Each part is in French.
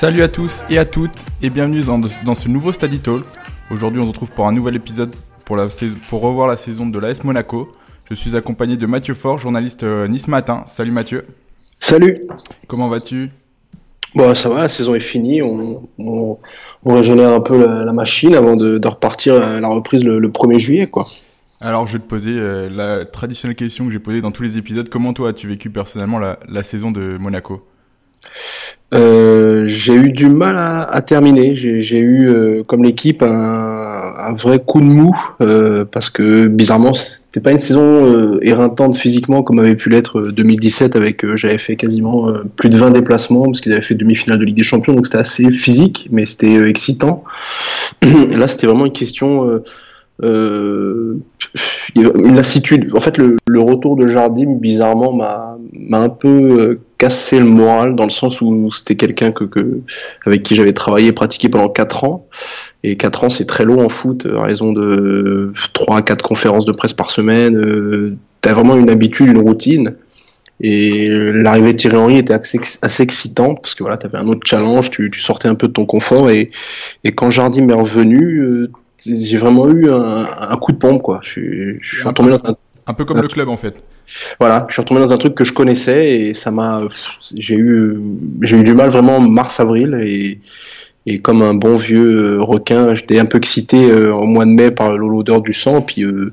Salut à tous et à toutes et bienvenue dans, ce nouveau Study Talk. Aujourd'hui on se retrouve pour un nouvel épisode pour, la, pour revoir la saison de l'AS Monaco. Je suis accompagné de Mathieu Fort, journaliste euh, Nice Matin. Salut Mathieu. Salut. Comment vas-tu? Bon, ça va, la saison est finie. On, on, régénère un peu la, machine avant de, repartir à la reprise le, 1er juillet, quoi. Alors, je vais te poser euh, la traditionnelle question que j'ai posée dans tous les épisodes. Comment toi as-tu vécu personnellement la saison de Monaco? Euh, j'ai eu du mal à, terminer. J'ai eu, euh, comme l'équipe, un, vrai coup de mou euh, parce que bizarrement, c'était pas une saison éreintante physiquement comme avait pu l'être 2017 avec j'avais fait quasiment plus de 20 déplacements parce qu'ils avaient fait demi-finale de Ligue des Champions, donc c'était assez physique, mais c'était excitant. Là, c'était vraiment une question. une lassitude. En fait, le retour de Jardim, bizarrement, m'a un peu cassé le moral dans le sens où c'était quelqu'un que, que, avec qui j'avais travaillé et pratiqué pendant 4 ans. Et 4 ans, c'est très long en foot, à raison de 3 à 4 conférences de presse par semaine. Euh, tu as vraiment une habitude, une routine. Et l'arrivée de Thierry Henry était assez, assez excitante parce que voilà, tu avais un autre challenge, tu, tu, sortais un peu de ton confort. Et, et quand Jardim est revenu, euh, j'ai vraiment eu un, un, coup de pompe. Quoi. Je, je suis retombé dans un un peu comme le club en fait. Voilà, je suis retombé dans un truc que je connaissais et ça m'a, j'ai eu, j'ai eu du mal vraiment mars-avril et, et comme un bon vieux requin, j'étais un peu excité euh, au mois de mai par l'odeur du sang. Puis euh,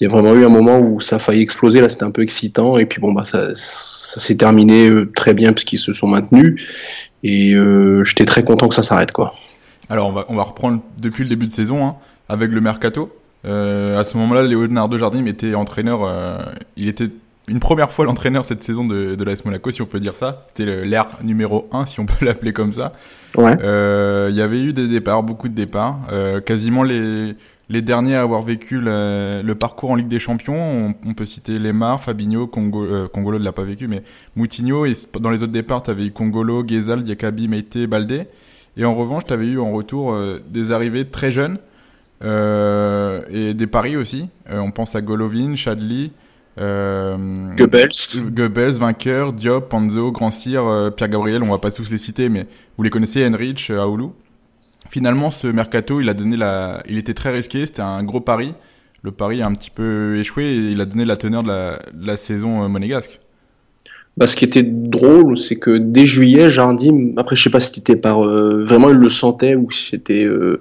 il y a vraiment eu un moment où ça a failli exploser. Là, c'était un peu excitant. Et puis bon, bah ça, ça s'est terminé euh, très bien puisqu'ils se sont maintenus. Et j'étais très content que ça s'arrête quoi. Alors on va, on va reprendre depuis le début de saison hein, avec le mercato. Euh, à ce moment-là, Leonardo Jardim était entraîneur. Euh, il était une première fois l'entraîneur cette saison de, de l'AS Monaco, si on peut dire ça. C'était l'ère numéro 1, si on peut l'appeler comme ça. Ouais. Euh, il y avait eu des départs, beaucoup de départs. Euh, quasiment les, les derniers à avoir vécu le, le parcours en Ligue des Champions. On, peut citer Lemar, Fabinho, Congo, euh, Congolo ne l'a pas vécu, mais Moutinho. Et dans les autres départs, tu avais eu Congolo, Ghezal, Diakabi, Meite, Baldé. Et en revanche, tu avais eu en retour des arrivées très jeunes. Euh, et des paris aussi. Euh, on pense à Golovin, Chadli. Euh, Goebbels. Goebbels, vainqueur, Diop, Panzo, Grand Cyr, Pierre Gabriel, on va pas tous les citer, mais vous les connaissez, Henrich, Aoulou. Finalement, ce mercato, il a donné la, il était très risqué, c'était un gros pari. Le pari a un petit peu échoué et il a donné la teneur de la, de la saison monégasque. Bah, ce qui était drôle, c'est que dès juillet, Jardim, après je sais pas si c'était par euh, vraiment il le sentait ou si c'était euh,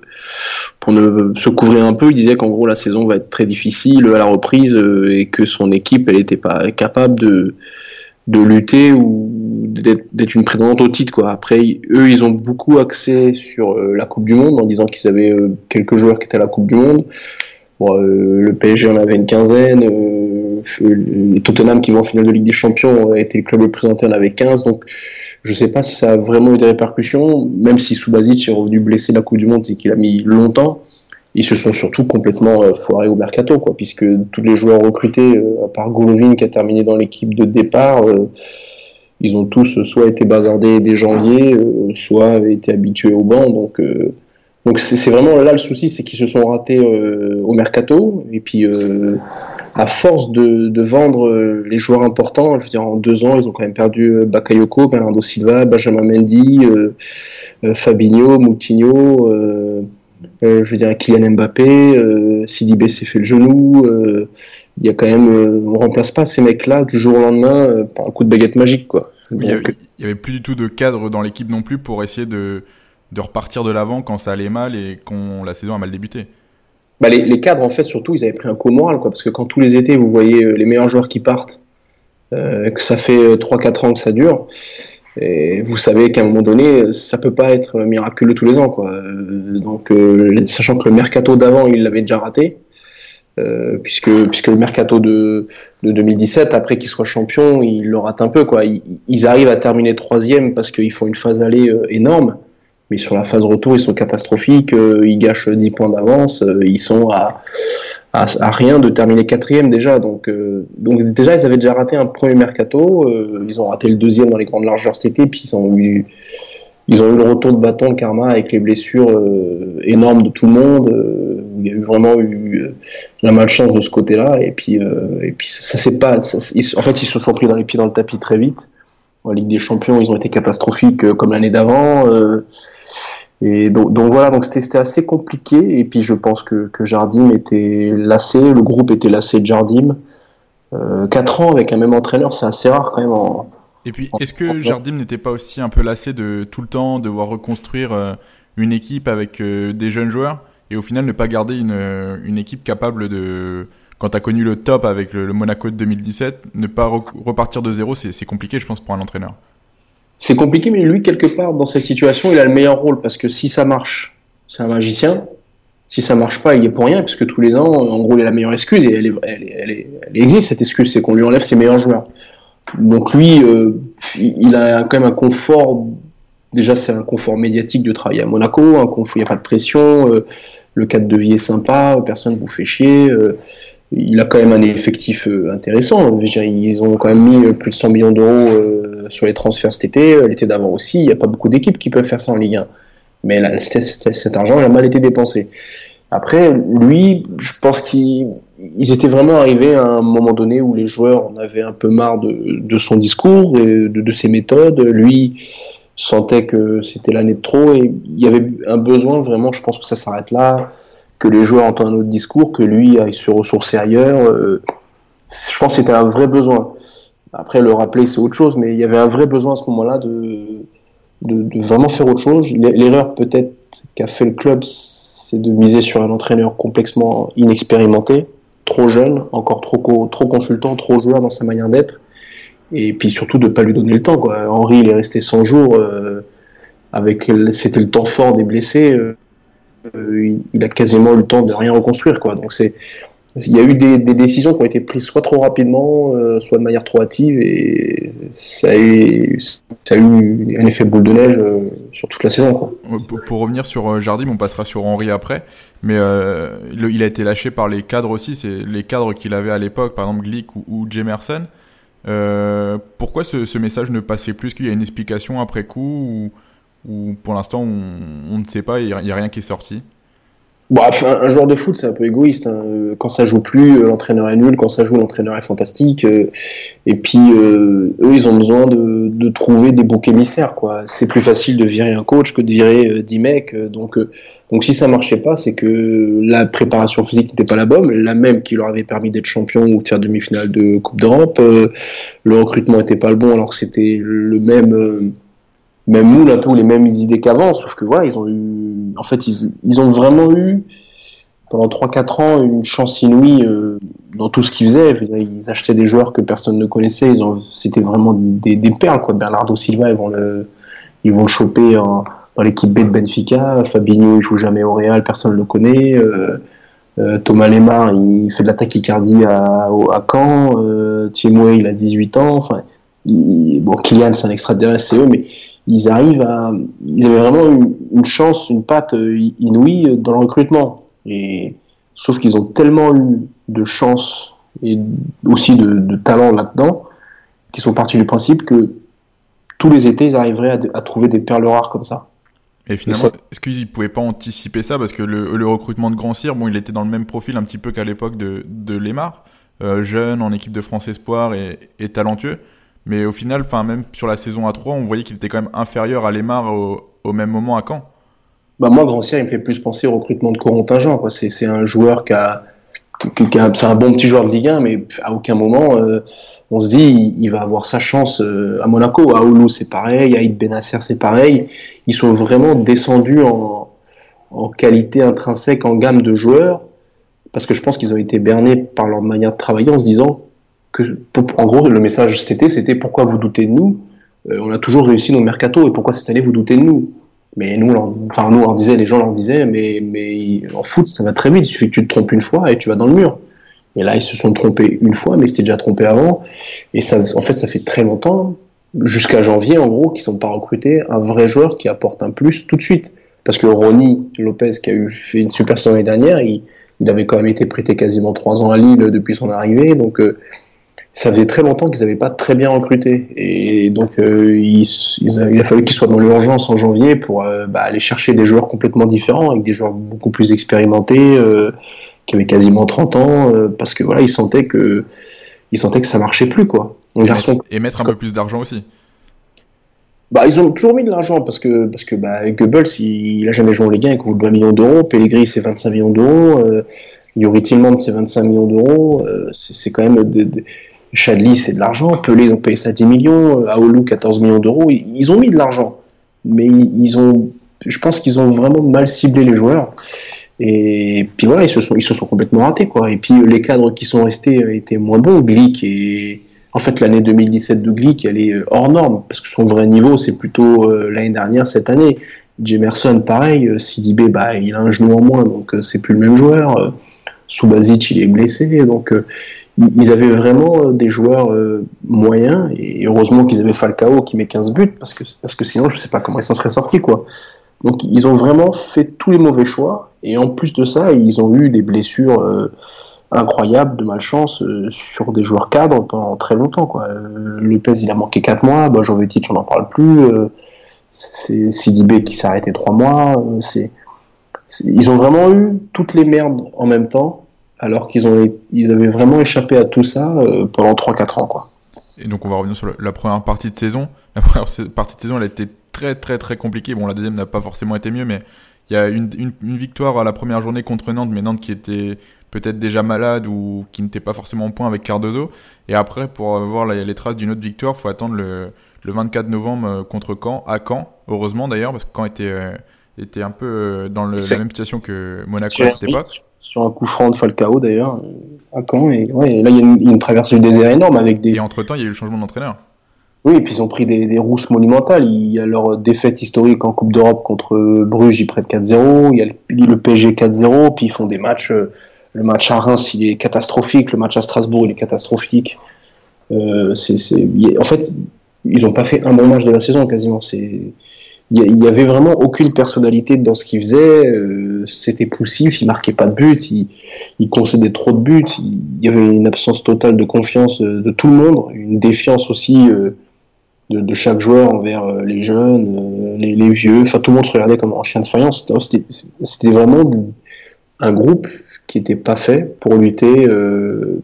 pour ne, se couvrir un peu, il disait qu'en gros la saison va être très difficile à la reprise euh, et que son équipe elle était pas capable de de lutter ou d'être une prétendante au titre quoi. Après eux ils ont beaucoup axé sur la Coupe du Monde en disant qu'ils avaient quelques joueurs qui étaient à la Coupe du Monde. Le PSG en avait une quinzaine Tottenham qui vont en finale de Ligue des Champions été le club le présenté en avait 15 donc je sais pas si ça a vraiment eu des répercussions même si Subasic est revenu blessé la Coupe du Monde et qu'il a mis longtemps ils se sont surtout complètement euh, foirés au mercato quoi puisque tous les joueurs recrutés euh, à part Golovin qui a terminé dans l'équipe de départ euh, ils ont tous soit été bazardés dès janvier soit été habitués au banc. Donc donc c'est vraiment là le souci, c'est qu'ils se sont ratés au mercato. Et puis à force de, vendre euh, les joueurs importants, je veux dire en deux ans, ils ont quand même perdu euh, Bakayoko, Bernardo Silva, Benjamin Mendy, euh, Fabinho, Moutinho, je veux dire Kylian Mbappé, Sidibé s'est fait le genou. il y a quand même, on remplace pas ces mecs-là du jour au lendemain par un coup de baguette magique, quoi. il, y avait, plus du tout de cadre dans l'équipe non plus pour essayer de, de repartir de l'avant quand ça allait mal et quand la saison a mal débuté. Bah, les, cadres, en fait, surtout, ils avaient pris un coup moral, quoi, parce que quand tous les étés, vous voyez euh, les meilleurs joueurs qui partent, euh, que ça fait 3-4 euh, ans que ça dure, et vous savez qu'à un moment donné, ça peut pas être miraculeux tous les ans, quoi. donc, sachant que le mercato d'avant, il l'avait déjà raté, puisque, puisque le mercato de, de 2017, après qu'il soit champion, il le rate un peu, quoi. Ils, ils arrivent à terminer troisième parce qu'ils font une phase aller énorme mais sur la phase retour, ils sont catastrophiques, euh, ils gâchent 10 points d'avance, euh, ils sont à, à, rien de terminer quatrième déjà. Donc, euh, donc déjà, ils avaient déjà raté un premier mercato, ils ont raté le deuxième dans les grandes largeurs cet été, puis ils ont eu, ils ont eu le retour de bâton, karma, avec les blessures énormes de tout le monde. il y a eu vraiment eu la malchance de ce côté-là, et puis, et puis ça, c'est pas. en fait, ils se sont pris dans les pieds dans le tapis très vite. En Ligue des Champions, ils ont été catastrophiques comme l'année d'avant. Et donc, voilà, donc c'était assez compliqué. Et puis je pense que, que Jardim était lassé, le groupe était lassé de Jardim. 4 ans avec un même entraîneur, c'est assez rare quand même en, et puis, est-ce que Jardim n'était pas aussi un peu lassé de tout le temps devoir reconstruire euh, une équipe avec euh, des jeunes joueurs et au final ne pas garder une, euh, une équipe capable de, quand tu as connu le top avec le, Monaco de 2017, ne pas repartir de zéro, c'est compliqué, je pense, pour un entraîneur. C'est compliqué, mais lui, quelque part, dans cette situation, il a le meilleur rôle parce que si ça marche, c'est un magicien. Si ça marche pas, il est pour rien, puisque tous les ans, en gros, il a la meilleure excuse et elle, existe cette excuse, c'est qu'on lui enlève ses meilleurs joueurs. Donc lui, euh, il a quand même un confort. Déjà, c'est un confort médiatique de travailler à Monaco. Un confort, il n'y a pas de pression. Euh, le cadre de vie est sympa. Personne ne vous fait chier. Euh, il a quand même un effectif intéressant. Ils ont quand même mis plus de 100 millions d'euros sur les transferts cet été. L'été d'avant aussi. Il n'y a pas beaucoup d'équipes qui peuvent faire ça en Ligue 1. Mais cet argent il a mal été dépensé. Après, lui, je pense qu'il ils étaient vraiment arrivés à un moment donné où les joueurs en avaient un peu marre de, son discours et de, ses méthodes. Lui sentait que c'était l'année de trop et il y avait un besoin vraiment, je pense que ça s'arrête là, que les joueurs entendent un autre discours, que lui aille se ressourcer ailleurs. Euh, je pense que c'était un vrai besoin. Après, le rappeler, c'est autre chose, mais il y avait un vrai besoin à ce moment-là de, de vraiment faire autre chose. L'erreur peut-être qu'a fait le club, c'est de miser sur un entraîneur complètement inexpérimenté trop jeune, encore trop, trop consultant, trop joueur dans sa manière d'être. Et puis surtout de ne pas lui donner le temps. Quoi. Henri, il est resté 100 jours. Euh, avec C'était le temps fort des blessés. Euh, il, a quasiment eu le temps de rien reconstruire. Quoi. Donc c'est il y a eu des, décisions qui ont été prises soit trop rapidement, euh, soit de manière trop hâtive, et ça a eu, un effet boule de neige euh, sur toute la saison. Pour, revenir sur euh, Jardim, on passera sur Henri après, mais il a été lâché par les cadres aussi, c'est les cadres qu'il avait à l'époque, par exemple Glick ou, Jemerson. pourquoi ce, message ne passait plus? Qu'il y a une explication après coup, ou, pour l'instant on, ne sait pas, il n'y a rien qui est sorti? Bon, un joueur de foot, c'est un peu égoïste. Hein. Quand ça joue plus, euh, l'entraîneur est nul. Quand ça joue, l'entraîneur est fantastique. Euh. Et puis, euh, eux, ils ont besoin de, de trouver des boucs émissaires. Quoi. C'est plus facile de virer un coach que de virer 10 mecs. Donc, donc, si ça marchait pas, c'est que la préparation physique n'était pas la bonne, la même qui leur avait permis d'être champion ou de faire demi-finale de Coupe d'Europe. le recrutement n'était pas le bon, alors que c'était le même même moule un peu les mêmes idées qu'avant, sauf que voilà, ils ont eu, en fait, ils, ont vraiment eu pendant 3-4 ans une chance inouïe euh, dans tout ce qu'ils faisaient. Ils achetaient des joueurs que personne ne connaissait, c'était vraiment des, des, perles quoi. Bernardo Silva, ils vont le, ils vont le choper dans l'équipe B de Benfica. Fabinho, il joue jamais au Real, personne ne le connaît. Euh, euh, Thomas Lemar, il fait de la tachycardie à, à Caen. Euh, il a 18 ans. Enfin, bon, Kylian, c'est un extraterrestre, c'est eux, mais ils arrivent à, ils avaient vraiment une, chance, une patte inouïe dans le recrutement. Et sauf qu'ils ont tellement eu de chance et aussi de, talent là-dedans qu'ils sont partis du principe que tous les étés ils arriveraient à, trouver des perles rares comme ça. Et finalement, est-ce qu'ils ne pouvaient pas anticiper ça? Parce que le, recrutement de Grand Cyr, bon, il était dans le même profil un petit peu qu'à l'époque de, de Lemar, euh, jeune en équipe de France Espoir et, et talentueux. Mais au final, enfin même sur la saison à 3, on voyait qu'il était quand même inférieur à Lemar au, même moment à Caen. Bah moi, Grancière, il me fait plus penser au recrutement de Corentin Jean. C'est un joueur qui a, c'est un bon petit joueur de Ligue 1, mais à aucun moment euh, on se dit il, va avoir sa chance euh, à Monaco. À Oulu, c'est pareil. À Id Benasser, c'est pareil. Ils sont vraiment descendus en, en qualité intrinsèque, en gamme de joueurs, parce que je pense qu'ils ont été bernés par leur manière de travailler en se disant en gros, le message cet été, c'était pourquoi vous doutez de nous? Euh, On a toujours réussi nos mercato et pourquoi cette année vous doutez de nous? Mais nous, enfin nous, disait, les gens leur disaient, mais, mais en foot, ça va très vite. Il suffit que tu te trompes une fois et tu vas dans le mur. Et là, ils se sont trompés une fois, mais c'était déjà trompé avant. Et ça, en fait, ça fait très longtemps, jusqu'à janvier, en gros, qu'ils n'ont pas recruté un vrai joueur qui apporte un plus tout de suite. Parce que Ronnie Lopez, qui a eu fait une super saison l'année dernière, il, il, avait quand même été prêté quasiment trois ans à Lille depuis son arrivée. Donc, euh, ça faisait très longtemps qu'ils n'avaient pas très bien recruté. Et donc, euh, il, a fallu qu'ils soient dans l'urgence en janvier pour euh, bah, aller chercher des joueurs complètement différents, avec des joueurs beaucoup plus expérimentés, euh, qui avaient quasiment 30 ans, parce que voilà, ils sentaient que, ils sentaient que ça marchait plus, quoi. et, mettre un peu plus d'argent aussi. Bah, ils ont toujours mis de l'argent parce que, parce que bah, Goebbels, il, il a jamais joué en Ligue 1, il coûte 20 millions d'euros. Pellegrini, c'est 25 millions d'euros. Yuri Tillman, c'est 25 millions d'euros. C'est quand même. De, de... Chadli, c'est de l'argent. Pelé, ils ont payé ça 10 millions. Aoulou, 14 millions d'euros. Ils, ont mis de l'argent. Mais ils ont. Je pense qu'ils ont vraiment mal ciblé les joueurs. Et puis voilà, ils se sont, ils se sont complètement ratés, quoi. Et puis les cadres qui sont restés étaient moins bons. Glick et en fait l'année 2017 de Glick, elle est hors norme parce que son vrai niveau c'est plutôt euh, l'année dernière, cette année. Jemerson, pareil. Euh, Sidibé, bah il a un genou en moins, donc euh, c'est plus le même joueur. Euh, il est blessé, donc euh, ils avaient vraiment des joueurs euh, moyens. Et heureusement qu'ils avaient Falcao qui met 15 buts parce que parce que sinon je sais pas comment ils s'en seraient sortis, quoi. Donc ils ont vraiment fait tous les mauvais choix et en plus de ça, ils ont eu des blessures euh, incroyables de malchance euh, sur des joueurs cadres pendant très longtemps. Quoi. Euh, Lopez, il a manqué 4 mois, bah, Jovetic, on n'en parle plus. Euh, c'est Sidibé qui s'est arrêté 3 mois. Euh, ils ont vraiment eu toutes les merdes en même temps, alors qu'ils avaient vraiment échappé à tout ça euh, pendant 3-4 ans. Quoi. Et donc on va revenir sur la première partie de saison. La première partie de saison, elle a été très très très compliquée. Bon, la deuxième n'a pas forcément été mieux, mais il y a une, victoire à la première journée contre Nantes, mais Nantes qui était peut-être déjà malade ou qui n'était pas forcément en point avec Cardozo. Et après, pour voir la, les traces d'une autre victoire, faut attendre le, le 24 novembre contre Caen, à Caen, heureusement d'ailleurs, parce que Caen était, euh, était un peu dans le, la même situation que Monaco à cette époque. Sur un coup franc de Falcao d'ailleurs, à Caen. Et, ouais, et là, il y, a une, une traversée du désert énorme avec des. Et entre-temps, il y a eu le changement d'entraîneur. Oui, et puis ils ont pris des, des, rousses monumentales. Il y a leur défaite historique en Coupe d'Europe contre Bruges, ils prennent 4-0. Il y a le, le PSG 4-0. Puis ils font des matchs. Le match à Reims, il est catastrophique. Le match à Strasbourg, il est catastrophique. Euh. En fait, ils n'ont pas fait un bon match de la saison quasiment. C'est... Il n'y avait vraiment aucune personnalité dans ce qu'ils faisaient. Euh, c'était poussif, ils marquaient pas de but, ils, ils concédaient trop de buts. Il y avait une absence totale de confiance de tout le monde, une défiance aussi euh, de, de, chaque joueur envers euh, les jeunes, les, vieux. Enfin, tout le monde se regardait comme un chien de faïence. C'était, c'était vraiment un groupe qui n'était pas fait pour lutter euh,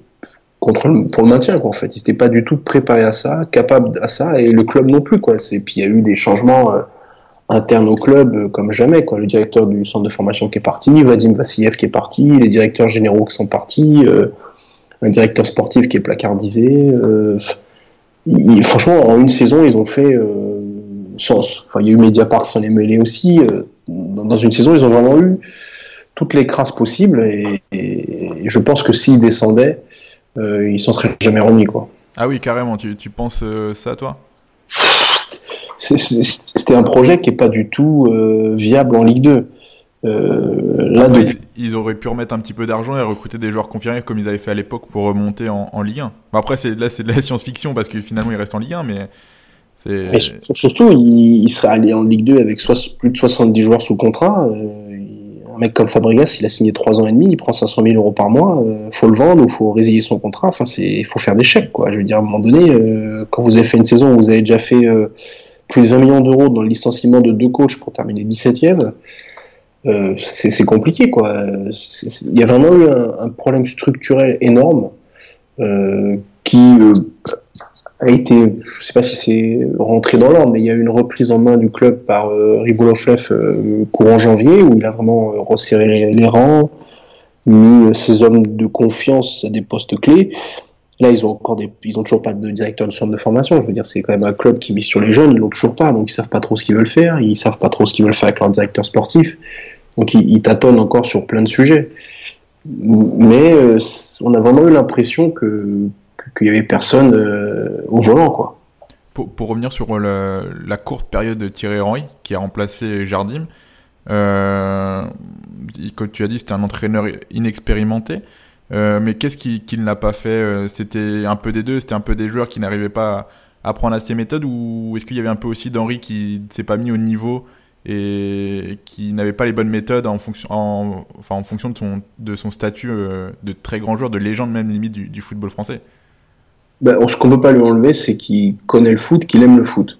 contre pour le maintien. Quoi, en fait, ils n'étaient pas du tout préparés à ça, capables à ça, et le club non plus. Quoi. Puis il y a eu des changements euh, internes au club euh, comme jamais. Quoi. Le directeur du centre de formation qui est parti, Vadim Vassiliev qui est parti, les directeurs généraux qui sont partis, euh, un directeur sportif qui est placardisé. Il, franchement, en une saison, ils ont fait sans, enfin, il y a eu Mediapart sans les mêler aussi. dans une saison, ils ont vraiment eu toutes les crasses possibles et, je pense que s'ils descendaient, euh, ils s'en seraient jamais remis quoi. Ah oui, carrément. Tu, tu penses euh, ça, toi? C'était un projet qui est pas du tout euh, viable en Ligue 2. là, Après, de... ils, auraient pu remettre un petit peu d'argent et recruter des joueurs confirmés comme ils avaient fait à l'époque pour remonter en, en Ligue 1. Après, c'est là, c'est de la science-fiction parce que finalement, ils restent en Ligue 1, mais et surtout, il, il, serait allé en Ligue 2 avec plus de 70 joueurs sous contrat. Euh, un mec comme Fabregas, il a signé 3 ans et demi, il prend 500 000 euros par mois. Euh, faut le vendre ou faut résilier son contrat. Enfin, c'est, faut faire des chèques, quoi. Je veux dire, à un moment donné, euh, quand vous avez fait une saison vous avez déjà fait euh, plus de 20 millions d'euros dans le licenciement de deux coachs pour terminer 17e, c'est compliqué, quoi. Il y a vraiment eu un, problème structurel énorme qui a été, je sais pas si c'est rentré dans l'ordre, mais il y a eu une reprise en main du club par euh, Rivolovlev euh, courant janvier, où il a vraiment euh, resserré les, rangs, mis ses hommes de confiance à des postes clés. Là, ils ont encore des, ils ont toujours pas de directeur de centre de formation. Je veux dire, c'est quand même un club qui mise sur les jeunes, ils l'ont toujours pas, donc ils savent pas trop ce qu'ils veulent faire, ils savent pas trop ce qu'ils veulent faire avec leur directeur sportif. Donc ils, ils tâtonnent encore sur plein de sujets. Mais euh, on a vraiment eu l'impression que qu'il y avait personne euh, au volant quoi. Pour, pour revenir sur le, la courte période de Thierry Henry qui a remplacé Jardim, euh, comme tu as dit c'était un entraîneur inexpérimenté, euh, mais qu'est-ce qu'il qui ne l'a pas fait euh, C'était un peu des deux, c'était un peu des joueurs qui n'arrivaient pas à, à prendre à ses méthodes ou est-ce qu'il y avait un peu aussi d'Henry qui ne s'est pas mis au niveau et qui n'avait pas les bonnes méthodes en fonction, en, enfin, en fonction de son, de son statut euh, de très grand joueur, de légende même limite du, football français? Ben, ce qu'on peut pas lui enlever, c'est qu'il connaît le foot, qu'il aime le foot.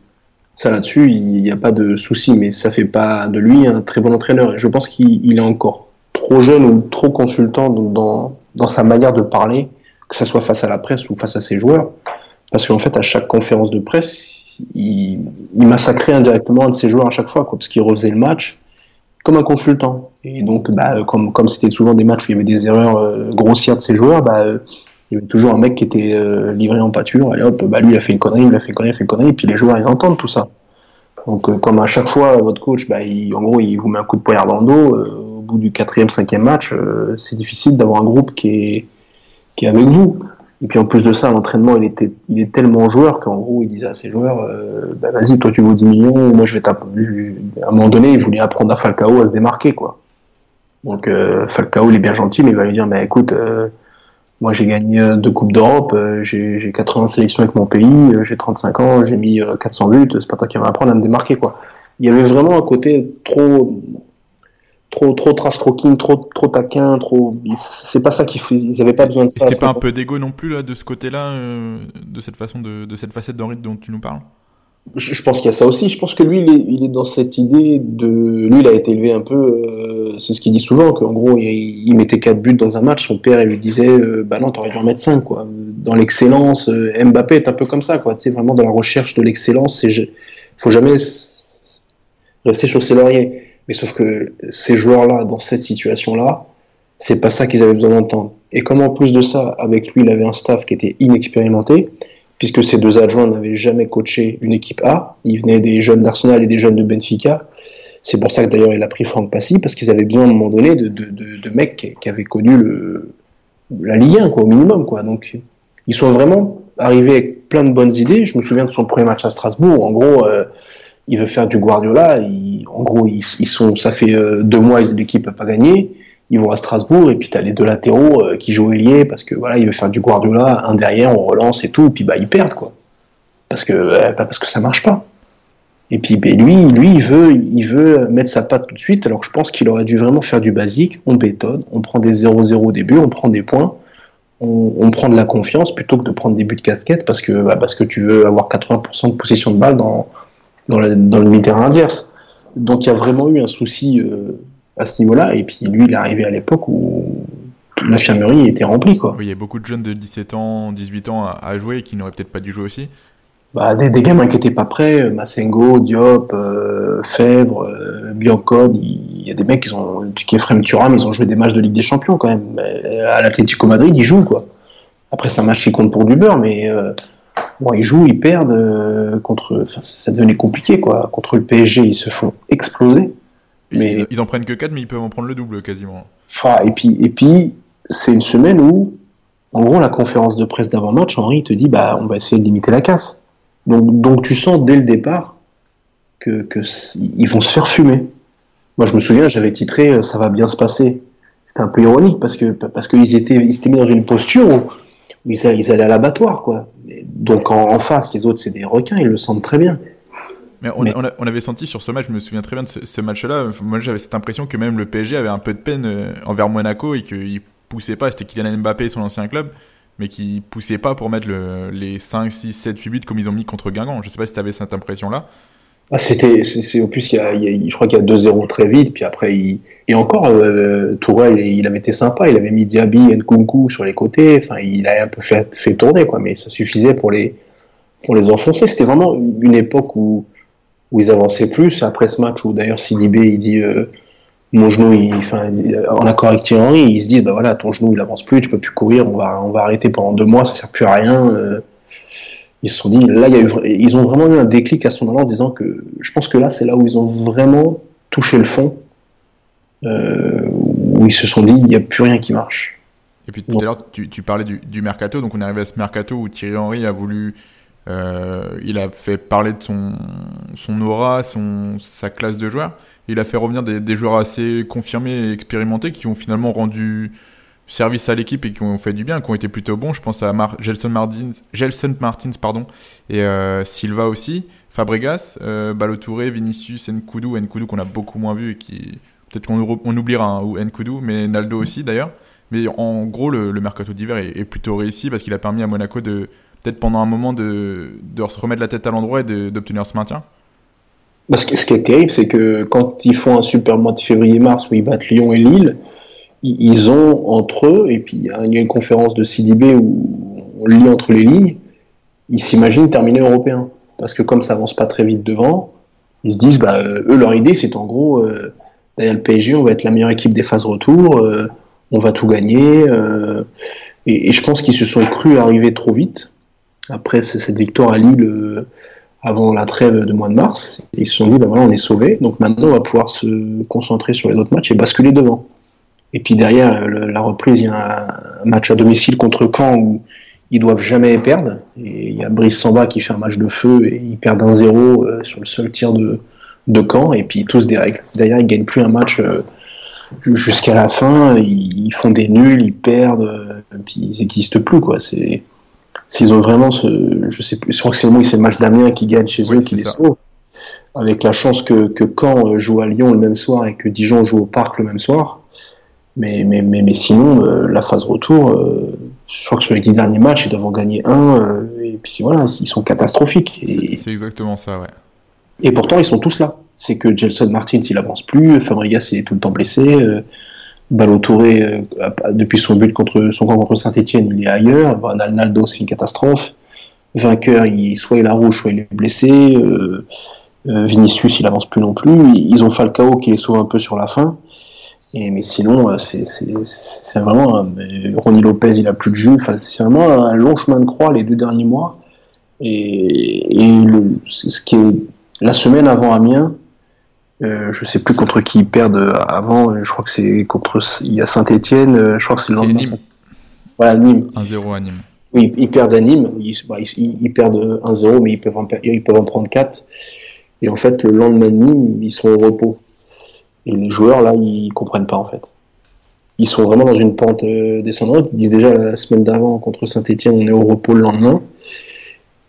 Ça là-dessus, il n'y a pas de souci, mais ça fait pas de lui un très bon entraîneur. Je pense qu'il est encore trop jeune ou trop consultant dans, dans sa manière de parler, que ce soit face à la presse ou face à ses joueurs. Parce qu'en fait, à chaque conférence de presse, il, il massacrait indirectement un de ses joueurs à chaque fois, quoi, parce qu'il refaisait le match comme un consultant. Et donc, bah, comme c'était souvent des matchs où il y avait des erreurs euh, grossières de ses joueurs, bah, euh, il y avait toujours un mec qui était euh, livré en pâture. Allez hop, bah, lui il a fait une connerie, il a fait une connerie, il a fait une connerie, et puis les joueurs ils entendent tout ça. Donc, comme à chaque fois, votre coach, bah, en gros, il vous met un coup de poignard dans le dos. Bout du quatrième, cinquième match, c'est difficile d'avoir un groupe qui est, qui est avec vous. Et puis en plus de ça, l'entraînement, il il est tellement joueur qu'en gros, il disait à ses joueurs, euh, bah, vas-y, toi tu vaux 10 millions, moi je vais t'apprendre. À un moment donné, il voulait apprendre à Falcao à se démarquer, quoi. Donc euh, Falcao, il est bien gentil, mais il va lui dire, écoute, euh, moi j'ai gagné deux coupes d'Europe, j'ai 80 sélections avec mon pays, j'ai 35 ans, j'ai mis 400 buts, c'est pas toi qui vas m'apprendre à me démarquer, quoi. Il y avait vraiment un côté trop trop trop trash talking, trop trop taquin, trop c'est pas ça qu'ils ils avaient pas besoin de ça. C'était pas un peu d'ego non plus là de ce côté-là euh, de cette façon de, de cette facette d'Henri dont tu nous parles? Je, pense qu'il y a ça aussi. Je pense que lui, il est, il est, dans cette idée de. Lui, il a été élevé un peu. Euh, c'est ce qu'il dit souvent, qu'en gros, il, mettait 4 buts dans un match. Son père, il lui disait euh, Bah non, t'aurais dû en mettre 5, quoi. Dans l'excellence, Mbappé est un peu comme ça, quoi. Tu sais, vraiment dans la recherche de l'excellence. Il faut jamais rester sur ses lauriers. Mais sauf que ces joueurs-là, dans cette situation-là, c'est pas ça qu'ils avaient besoin d'entendre. Et comme en plus de ça, avec lui, il avait un staff qui était inexpérimenté, puisque ces deux adjoints n'avaient jamais coaché une équipe A, ils venaient des jeunes d'Arsenal et des jeunes de Benfica. C'est pour ça que d'ailleurs il a pris Franck Passy, parce qu'ils avaient besoin à un moment donné de, de, de, de mecs qui, avaient connu le, la Ligue 1, quoi, au minimum. Quoi. Donc ils sont vraiment arrivés avec plein de bonnes idées. Je me souviens de son premier match à Strasbourg. En gros, euh, il veut faire du Guardiola. En gros, ils, sont, ça fait euh, deux mois l'équipe n'a pas gagné. Ils vont à Strasbourg et puis tu as les deux latéraux euh, qui jouent ailier parce que voilà, il veut faire du Guardiola, un derrière, on relance et tout, et puis bah ils perdent quoi. Parce que euh, parce que ça marche pas. Et puis ben, lui, lui, il veut, il veut mettre sa patte tout de suite. Alors je pense qu'il aurait dû vraiment faire du basique. On bétonne, on prend des 0-0 au début, on prend des points, on, prend de la confiance plutôt que de prendre des buts de 4-4 parce que bah, parce que tu veux avoir 80% de possession de balle dans dans, le demi-terrain adverse. Donc il y a vraiment eu un souci euh, à ce niveau-là. Et puis lui, il est arrivé à l'époque où l'infirmerie était remplie. Quoi. Oui, il y a beaucoup de jeunes de 17 ans, 18 ans à, jouer qui n'auraient peut-être pas dû jouer aussi. Bah, des, des gamins qui n'étaient pas prêts, Massengo, Diop, euh, Fèvre, euh, il y a des mecs qui ont, qui Ephraim Thuram, ils ont joué des matchs de Ligue des Champions quand même. À l'Atlético Madrid, ils jouent quoi. Après, c'est un match qui compte pour du beurre, mais euh, Bon, ils jouent, ils perdent euh, contre. Enfin, ça devenait compliqué, quoi. Contre le PSG, ils se font exploser. Mais... Ils, en prennent que 4, mais ils peuvent en prendre le double quasiment. et puis, et puis c'est une semaine où, en gros, la conférence de presse d'avant-match, Henri te dit bah, on va essayer de limiter la casse. Donc, donc tu sens dès le départ que, que ils vont se faire fumer. Moi, je me souviens, j'avais titré euh, Ça va bien se passer. C'était un peu ironique parce que parce qu'ils étaient, ils s'étaient mis dans une posture où ils, ils allaient à l'abattoir, quoi. Donc en, face, les autres, c'est des requins, ils le sentent très bien. Mais on, On, avait senti sur ce match, je me souviens très bien de ce, match-là, moi j'avais cette impression que même le PSG avait un peu de peine euh, envers Monaco et qu'il poussait pas, c'était Kylian Mbappé, son ancien club, mais qui poussait pas pour mettre le, les 5, 6, 7, 8 buts comme ils ont mis contre Guingamp. Je sais pas si tu avais cette impression-là. Ah, c'était, c'est, au plus, il y a, je crois qu'il y a 2-0 très vite, puis après, il, et encore, euh, il avait été sympa, il avait mis Diaby et Nkunku sur les côtés, enfin, il a un peu fait, fait tourner, quoi, mais ça suffisait pour les, pour les enfoncer. C'était vraiment une époque où, où ils avançaient plus. Après ce match, où d'ailleurs Sidibé, il dit, euh, mon genou, il, enfin, en accord avec Thierry Henry, ils se disent, bah voilà, ton genou, il avance plus, tu peux plus courir, on va, on va arrêter pendant deux mois, ça sert plus à rien. Euh, ils se sont dit, là, il y a eu, ils ont vraiment eu un déclic à ce moment-là en disant que je pense que là, c'est là où ils ont vraiment touché le fond, euh, où ils se sont dit, il n'y a plus rien qui marche. Et puis tout à l'heure, tu, tu, parlais du, du, mercato, donc on est arrivé à ce mercato où Thierry Henry a voulu, euh, il a fait parler de son, son aura, son, sa classe de joueurs. Il a fait revenir des, des joueurs assez confirmés et expérimentés qui ont finalement rendu service à l'équipe et qui ont fait du bien, qui ont été plutôt bons. Je pense à Mar Gelson Martins, Gelson Martins pardon, et euh, Silva aussi, Fabregas, euh, Balotouré, Vinicius, Nkudu, Nkudu qu'on a beaucoup moins vu et qui peut-être qu'on on oubliera hein, ou Nkudu, mais Naldo aussi d'ailleurs. Mais en gros, le, mercato d'hiver est, plutôt réussi parce qu'il a permis à Monaco de peut-être pendant un moment de, se remettre la tête à l'endroit et d'obtenir ce maintien. Parce que ce qui est terrible, c'est que quand ils font un super mois de février-mars où ils battent Lyon et Lille, ils ont entre eux, et puis il y a une conférence de CDB où on lit entre les lignes, ils s'imaginent terminer européen. parce que comme ça avance pas très vite devant, ils se disent, bah, eux, leur idée, c'est en gros, euh, derrière le PSG, on va être la meilleure équipe des phases retour, euh, on va tout gagner. Euh, et, je pense qu'ils se sont cru arriver trop vite. Après cette victoire à Lille avant la trêve de mois de mars, ils se sont dit, bah voilà, on est sauvé, donc maintenant on va pouvoir se concentrer sur les autres matchs et basculer devant. Et puis derrière la reprise, il y a un match à domicile contre Caen où ils doivent jamais perdre. Et il y a Brice Samba qui fait un match de feu et ils perdent un 0 euh, sur le seul tir de, de Caen et puis tous des règles. D'ailleurs, ils gagnent plus un match euh, jusqu'à la fin. Ils, font des nuls, ils perdent, euh, et puis ils n'existent plus quoi. C'est s'ils ont vraiment ce, je sais plus, je crois que c'est le c'est le match d'Amiens qui gagne chez eux qui les sauve. Avec la chance que, que Caen joue à Lyon le même soir et que Dijon joue au Parc le même soir. Mais, mais, mais, mais sinon, la phase retour, je crois que sur les dix derniers matchs, ils doivent en gagner un, euh, et puis voilà, ils sont catastrophiques. C'est exactement ça, ouais. Et pourtant, ils sont tous là. C'est que Gelson Martins, il avance plus, Fabregas, il est tout le temps blessé, euh, Balotouré, euh, depuis son but contre son camp contre Saint-Etienne, il est ailleurs, Van Naldo, c'est une catastrophe. Vainqueur, il, soit il a rouge, soit il est blessé. Euh, Vinicius, il avance plus non plus. Ils ont Falcao qui les sauve un peu sur la fin mais sinon, euh, c'est vraiment. Ronnie Lopez, il a plus de jus. Enfin, c'est vraiment un long chemin de croix les deux derniers mois. Et, ce qui est la semaine avant Amiens, euh, je sais plus contre qui ils perdent avant. Je crois que c'est contre. Il y a Saint-Etienne. Euh, je crois que c'est le lendemain. Nîmes. Voilà, Nîmes. 1-0 à Nîmes. Oui, ils perdent à Nîmes. Bah, ils, ils, perdent 1-0, mais ils peuvent, en, ils peuvent en prendre 4. Et en fait, le lendemain de Nîmes, ils sont au repos. Et les joueurs, là, ils comprennent pas, en fait. Ils sont vraiment dans une pente euh, descendante. Ils disent déjà la semaine d'avant, contre Saint-Etienne, on est au repos le lendemain.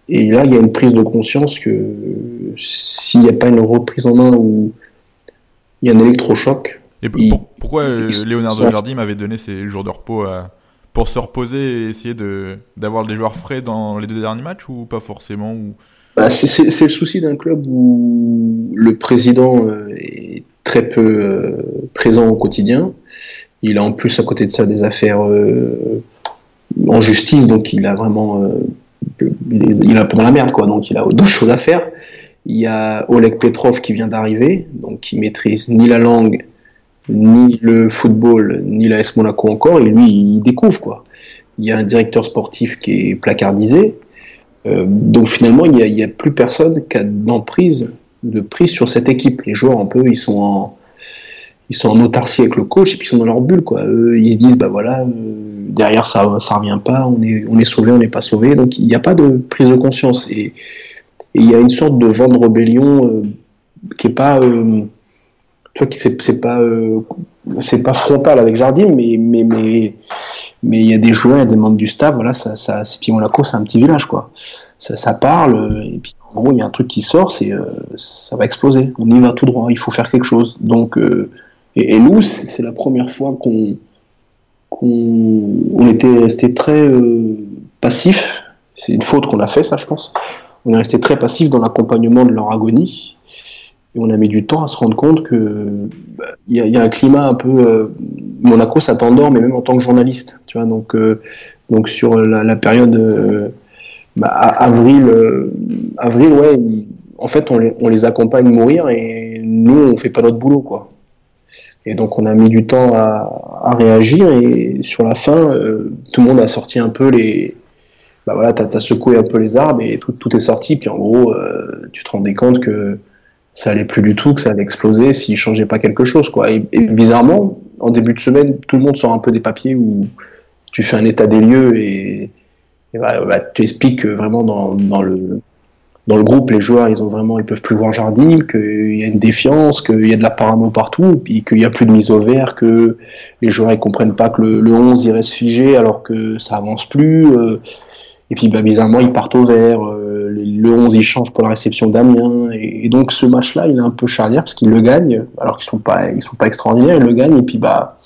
Et là, il y a une prise de conscience que s'il n'y a pas une reprise en main ou il y a un électrochoc. Et pourquoi euh, Leonardo Jardim m'avait donné ses jours de repos euh, pour se reposer et essayer d'avoir des joueurs frais dans les deux derniers matchs ou pas forcément ou... Bah, c'est le souci d'un club où le président est très peu euh, présent au quotidien. Il a en plus à côté de ça des affaires euh, en justice, donc il a vraiment, euh, il a pendant la merde quoi, donc il a d'autres choses à faire. Il y a Oleg Petrov qui vient d'arriver, donc qui maîtrise ni la langue, ni le football, ni la S Monaco encore, et lui il découvre quoi. Il y a un directeur sportif qui est placardisé, donc finalement il n'y a, plus personne qui a d'emprise de prise sur cette équipe. Les joueurs, un peu, ils sont en, ils sont en autarcie avec le coach et puis ils sont dans leur bulle, quoi. Ils se disent, bah voilà, euh, derrière ça, ça revient pas, on est, on est sauvé, on n'est pas sauvé. Donc il n'y a pas de prise de conscience et il y a une sorte de vent de rébellion euh, qui est pas, euh, tu vois, c'est pas, c'est pas frontal avec Jardim, mais mais mais il y a des joueurs, il y a des membres du staff, voilà, ça, ça, c'est Monaco, c'est un petit village, quoi. Ça, ça parle et puis en gros, il y a un truc qui sort, c'est euh, ça va exploser. On y va tout droit. Il faut faire quelque chose. Donc, euh, et, nous, c'est la première fois qu'on qu'on était resté très euh, passif. C'est une faute qu'on a fait, ça, je pense. On est resté très passif dans l'accompagnement de leur agonie. Et on a mis du temps à se rendre compte que bah, il y, a un climat un peu Monaco, ça t'endort, mais même en tant que journaliste, tu vois. Donc, donc sur la, période bah, avril, euh, avril, ouais, en fait, on les, accompagne mourir et nous, on fait pas notre boulot, quoi. Et donc, on a mis du temps à, réagir et sur la fin, euh, tout le monde a sorti un peu les. Bah voilà, t'as as secoué un peu les arbres et tout, tout est sorti. Puis en gros, euh, tu te rendais compte que ça allait plus du tout, que ça allait exploser s'il changeait pas quelque chose, quoi. Et, bizarrement, en début de semaine, tout le monde sort un peu des papiers où tu fais un état des lieux et bah, bah, tu expliques que vraiment dans, le, dans le groupe, les joueurs, ils ont vraiment, ils peuvent plus voir Jardim, qu'il y a une défiance, qu'il y a de la parano partout, puis qu'il n'y a plus de mise au vert, que les joueurs ils comprennent pas que le, 11 il reste figé alors que ça avance plus. Euh, et puis bah, bizarrement, ils partent au vert. Euh, le 11 il change pour la réception d'Amiens. Et, donc ce match-là, il est un peu charnière parce qu'ils le gagnent, alors qu'ils sont pas, ils sont pas extraordinaires, ils le gagnent. Et puis bah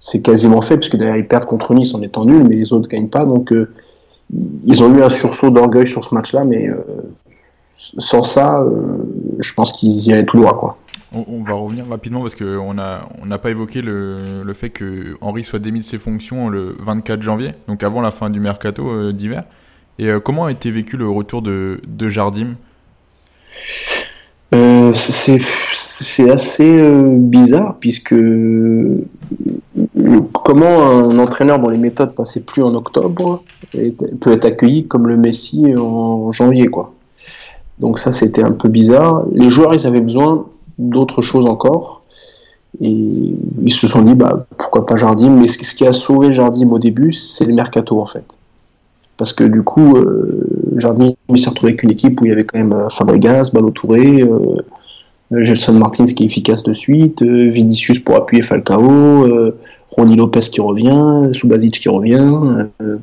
c'est quasiment fait, puisque d'ailleurs ils perdent contre Nice en étant nuls, mais les autres ne gagnent pas. Donc euh, ils ont eu un sursaut d'orgueil sur ce match-là, mais euh, sans ça, euh, je pense qu'ils y allaient tout droit. Quoi. On, va revenir rapidement parce qu'on n'a on n'a pas évoqué le, le, fait que Henri soit démis de ses fonctions le 24 janvier, donc avant la fin du mercato d'hiver. Et comment a été vécu le retour de, de Jardim? C'est assez bizarre puisque comment un entraîneur dont les méthodes passaient plus en octobre peut être accueilli comme le Messi en janvier quoi? Donc ça c'était un peu bizarre. Les joueurs ils avaient besoin d'autres choses encore et ils se sont dit bah pourquoi pas Jardim? Mais ce qui a sauvé Jardim au début c'est le mercato en fait parce que du coup euh, Jardim s'est retrouvé avec une équipe où il y avait quand même euh, Fabregas, Balotouré, euh, Gelson Martins qui est efficace de suite, euh, Vinicius pour appuyer Falcao, euh, Ronnie Lopez qui revient, Subasic qui revient. Euh,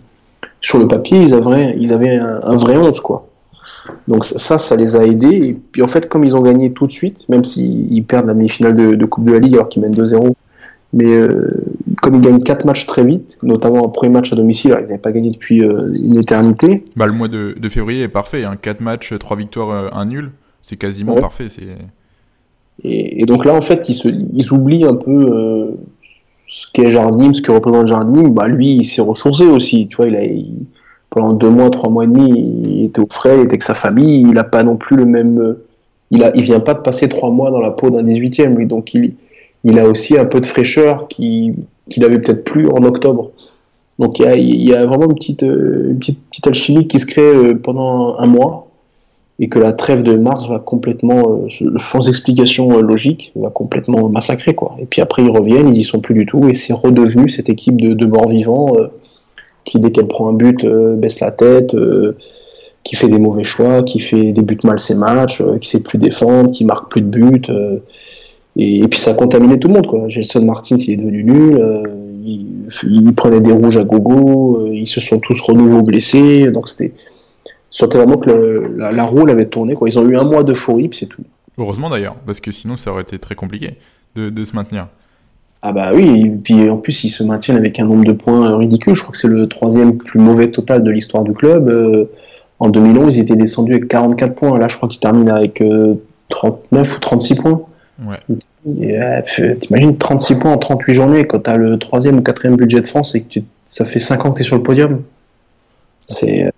sur le papier, ils avaient, ils avaient un, vrai 11, quoi. Donc ça, ça les a aidés. Et puis en fait, comme ils ont gagné tout de suite, même s'ils perdent la demi-finale de, Coupe de la Ligue alors qu'ils mènent 2-0, mais comme ils gagnent 4 matchs très vite, notamment un premier match à domicile, ils n'avaient pas gagné depuis une éternité. Bah, le mois de, février est parfait, hein. 4 matchs, 3 victoires, 1 nul, c'est quasiment parfait. C'est... Et, donc là, en fait, ils, se, ils oublient un peu euh, ce qu'est Jardim, ce que représente Jardim. Bah, lui, il s'est ressourcé aussi. Tu vois, il a, pendant deux mois, trois mois et demi, il était au frais, il était avec sa famille. Il n'a pas non plus le même. Il, a, il vient pas de passer trois mois dans la peau d'un 18e, lui. Donc il, il a aussi un peu de fraîcheur qu'il qui avait peut-être plus en octobre. Donc il y a, il y a vraiment une petite, une petite, petite alchimie qui se crée euh, pendant un mois et que la trêve de mars va complètement, euh, sans explication euh, logique, va complètement massacrer quoi. Et puis après ils reviennent, ils y sont plus du tout et c'est redevenu cette équipe de, de morts vivants qui dès qu'elle prend un but baisse la tête, qui fait des mauvais choix, qui fait des buts mal ses matchs, qui sait plus défendre, qui marque plus de buts. Et, puis ça a contaminé tout le monde quoi. Gelson Martins il est devenu nul. Il, prenait des rouges à gogo, ils se sont tous renouveau blessés, donc c'était sentais vraiment que la, roue avait tourné. Ils ont eu un mois d'euphorie, puis c'est tout. Heureusement d'ailleurs, parce que sinon ça aurait été très compliqué de, se maintenir. Ah bah oui, et puis en plus ils se maintiennent avec un nombre de points ridicule. Je crois que c'est le troisième plus mauvais total de l'histoire du club. Euh, en 2011, ils étaient descendus avec 44 points. Là, je crois qu'ils terminent avec 39 euh, ou 36 points. Ouais. Euh, t'imagines 36 points en 38 journées quand t'as le troisième ou quatrième budget de France et que ça fait 5 ans que t'es sur le podium. C'est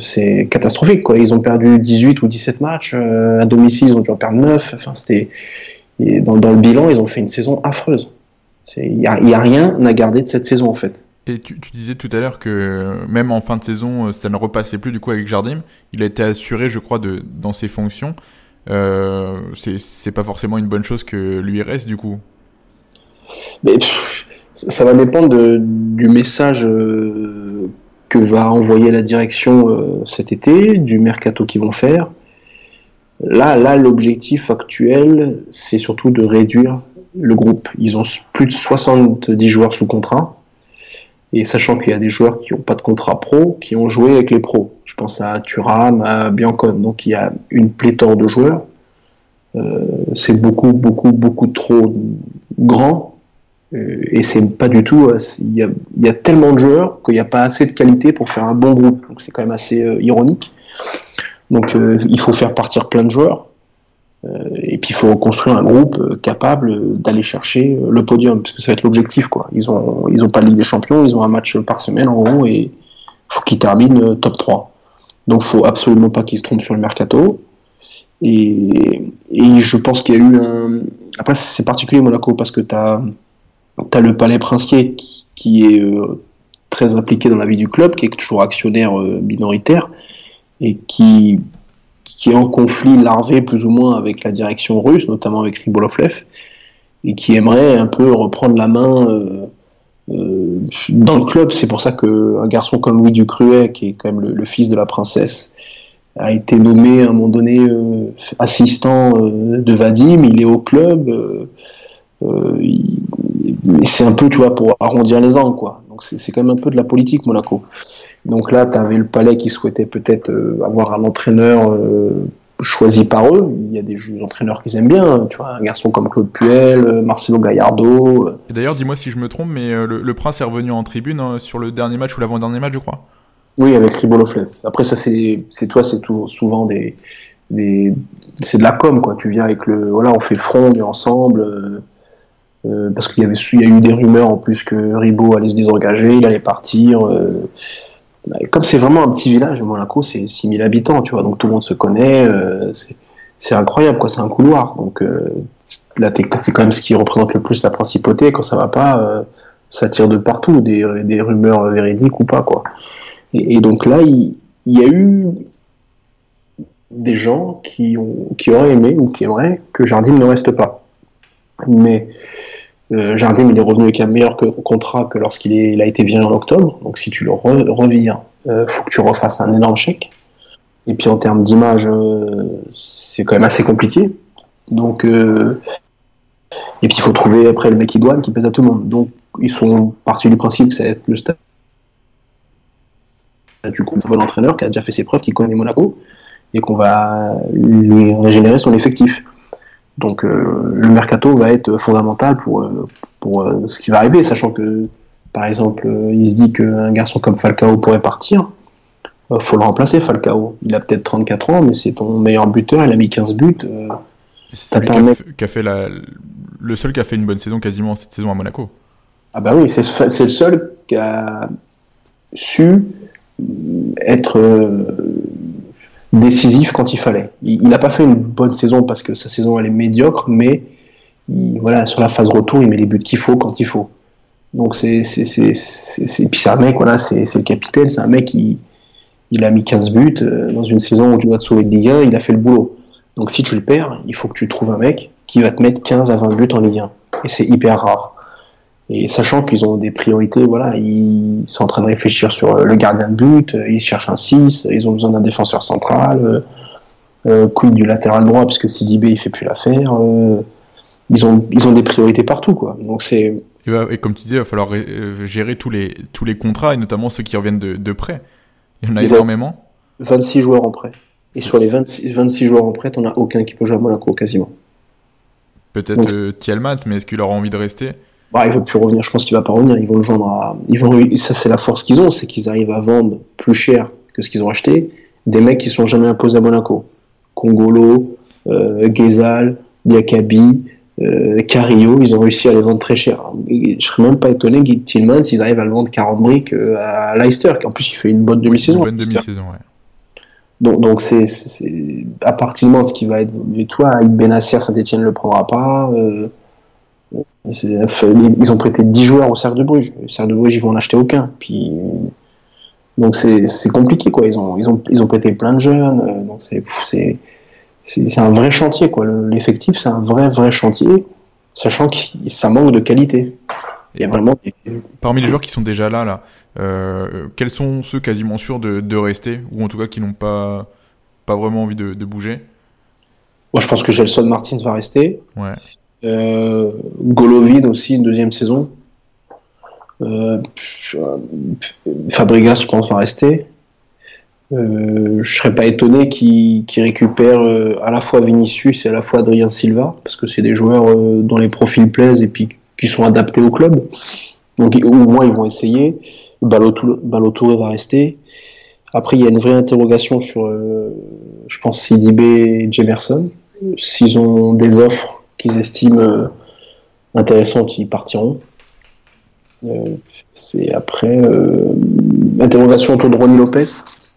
c'est catastrophique. Quoi. Ils ont perdu 18 ou 17 matchs. À domicile, ils ont dû en perdre 9. Enfin, c'était... Dans, dans, le bilan, ils ont fait une saison affreuse. Il n'y a, a, rien à garder de cette saison, en fait. Et tu, tu disais tout à l'heure que même en fin de saison, euh, ça ne repassait plus du coup avec Jardim. Il a été assuré, je crois, de, dans ses fonctions. Euh, c'est pas forcément une bonne chose que lui reste, du coup. Mais, ça va dépendre de, du message que va envoyer la direction euh, cet été, du mercato qu'ils vont faire. Là, là l'objectif actuel, c'est surtout de réduire le groupe. Ils ont plus de 70 joueurs sous contrat. Et sachant qu'il y a des joueurs qui n'ont pas de contrat pro, qui ont joué avec les pros. Je pense à Thuram, à Biancon. Donc il y a une pléthore de joueurs. Euh, c'est beaucoup, beaucoup, beaucoup trop grand euh, et c'est pas du tout. Il y, a, y, a, tellement de joueurs qu'il n'y a pas assez de qualité pour faire un bon groupe. Donc c'est quand même assez euh, ironique. Donc il faut faire partir plein de joueurs. Et puis il faut construire un groupe capable d'aller chercher le podium, parce que ça va être l'objectif. quoi. Ils ont, ils ont pas de Ligue des Champions, ils ont un match par semaine en gros, et faut qu'ils terminent top 3. Donc faut absolument pas qu'ils se trompent sur le mercato. Et, je pense qu'il y a eu un. Après, c'est particulier Monaco parce que tu as le palais princier qui, est euh, très impliqué dans la vie du club, qui est toujours actionnaire euh, minoritaire et qui, qui est en conflit larvé plus ou moins avec la direction russe, notamment avec Ribolovlev, et qui aimerait un peu reprendre la main euh, dans le club. C'est pour ça qu'un garçon comme Louis Ducruet, qui est quand même le, fils de la princesse, a été nommé à un moment donné assistant de Vadim. Il est au club. C'est un peu, tu vois, pour arrondir les angles, quoi. Donc c'est quand même un peu de la politique, Monaco. Donc là, tu avais le palais qui souhaitait peut-être euh, avoir un entraîneur euh, choisi par eux. Il y a des entraîneurs qu'ils aiment bien, tu vois, un garçon comme Claude Puel, euh, Marcelo Gallardo. Et d'ailleurs, dis-moi si je me trompe, mais le, Prince est revenu en tribune hein, sur le dernier match ou l'avant-dernier match, je crois. Oui, avec Riboloflev. Après, ça, c'est toi, c'est souvent des, des c'est de la com, quoi. Tu viens avec le, voilà, on fait front, on ensemble. Euh, parce qu'il y avait il y a eu des rumeurs en plus que Ribot allait se désengager, il allait partir. Euh, comme c'est vraiment un petit village, Monaco, c'est 6000 habitants, tu vois, donc tout le monde se connaît, euh, c'est incroyable, quoi, c'est un couloir. Donc euh, là, c'est quand même ce qui représente le plus la principauté. Quand ça va pas, euh, ça tire de partout, des, rumeurs véridiques ou pas, quoi. Et, donc là, il, y a eu des gens qui, ont, auraient aimé ou qui aimeraient que Jardim ne reste pas. Mais euh, Jardim, il est revenu avec un meilleur contrat que lorsqu'il il a été viré en octobre. Donc si tu le reviens, il euh, faut que tu refasses un énorme chèque. Et puis en termes d'image, euh, c'est quand même assez compliqué. Donc, et puis il faut trouver après le mec idoine qui pèse à tout le monde. Donc ils sont partis du principe que ça va être le stade du coup un entraîneur qui a déjà fait ses preuves, qui connaît Monaco, et qu'on va lui régénérer son effectif. Donc euh, le mercato va être fondamental pour, euh, pour euh, ce qui va arriver, sachant que par exemple il se dit qu'un garçon comme Falcao pourrait partir. faut le remplacer Falcao. Il a peut-être 34 ans, mais c'est ton meilleur buteur, il a mis 15 buts. c'est lui qui a, fait la... le seul qui a fait une bonne saison quasiment cette saison à Monaco. Ah bah oui, c'est le seul qui a su être décisif quand il fallait. Il n'a pas fait une bonne saison parce que sa saison elle est médiocre, mais voilà, sur la phase retour, il met les buts qu'il faut quand il faut. Donc c'est puis c'est un mec voilà, c'est le capitaine, c'est un mec qui il a mis 15 buts euh, dans une saison où tu dois te sauver de Ligue 1, il a fait le boulot. Donc si tu le perds, il faut que tu trouves un mec qui va te mettre 15 à 20 buts en Ligue 1 et c'est hyper rare. Et sachant qu'ils ont des priorités, voilà, ils sont en train de réfléchir sur euh, le gardien de but, euh, ils cherchent un 6, ils ont besoin d'un défenseur central, euh, euh, quid du latéral droit, puisque Sidibé il fait plus l'affaire. ils, ont, ils ont des priorités partout, quoi. Donc c'est. Et, comme tu disais, il va falloir gérer tous les, tous les contrats, et notamment ceux qui reviennent de, de prêt. Il y en a énormément. 26 joueurs en prêt. Et sur les 26, 26 joueurs en prêt, on a aucun qui peut jouer à Monaco, quasiment. Peut-être Thielmans, mais est-ce qu'il aura envie de rester? Bah, il veut plus revenir. Je pense qu'il va pas revenir. Ils vont le vendre à. Ils vont. Ça, c'est la force qu'ils ont, c'est qu'ils arrivent à vendre plus cher que ce qu'ils ont acheté des mecs qui sont jamais imposés à Monaco. Congolo, euh, Gezal, Diakabi, euh, Carillo, ils ont réussi à les vendre très cher. Je serais même pas étonné que Tillman, s'ils arrivent à le vendre 40 briques euh, à Leicester, qui en plus il fait une bonne demi-saison. Une bonne demi-saison, ouais. Donc, donc c'est, à partir du moment ce qui va être, toi, avec Benasser, Saint-Etienne ne le prendra pas. Euh, ils ont prêté 10 joueurs au Cercle de Bruges. Le Cercle de Bruges, ils vont en acheter aucun. Puis, donc c'est compliqué, quoi. Ils ont, ils, ont, ils ont prêté plein de jeunes. Euh, donc c'est un vrai chantier, quoi. L'effectif, c'est un vrai, vrai chantier, sachant que ça manque de qualité. Il y a vraiment Parmi les joueurs qui sont déjà là, là euh, quels sont ceux quasiment sûrs de, de rester, ou en tout cas qui n'ont pas, pas vraiment envie de, de bouger? Moi, je pense que Gelson Martins va rester. Ouais. Euh, Golovin aussi, une deuxième saison. Euh, Fabregas, je pense, va rester. Euh, je serais pas étonné qu'il récupère euh, à la fois Vinicius et à la fois Adrien Silva, parce que c'est des joueurs euh, dont les profils plaisent et puis qui sont adaptés au club. Donc au moins ils vont essayer. Balotouré va rester. Après, il y a une vraie interrogation sur, je pense, Sidibé et Jemerson. S'ils ont des offres qu'ils estiment euh, intéressantes, ils partiront. Euh, c'est après euh, interrogation autour de Ronnie Lopez.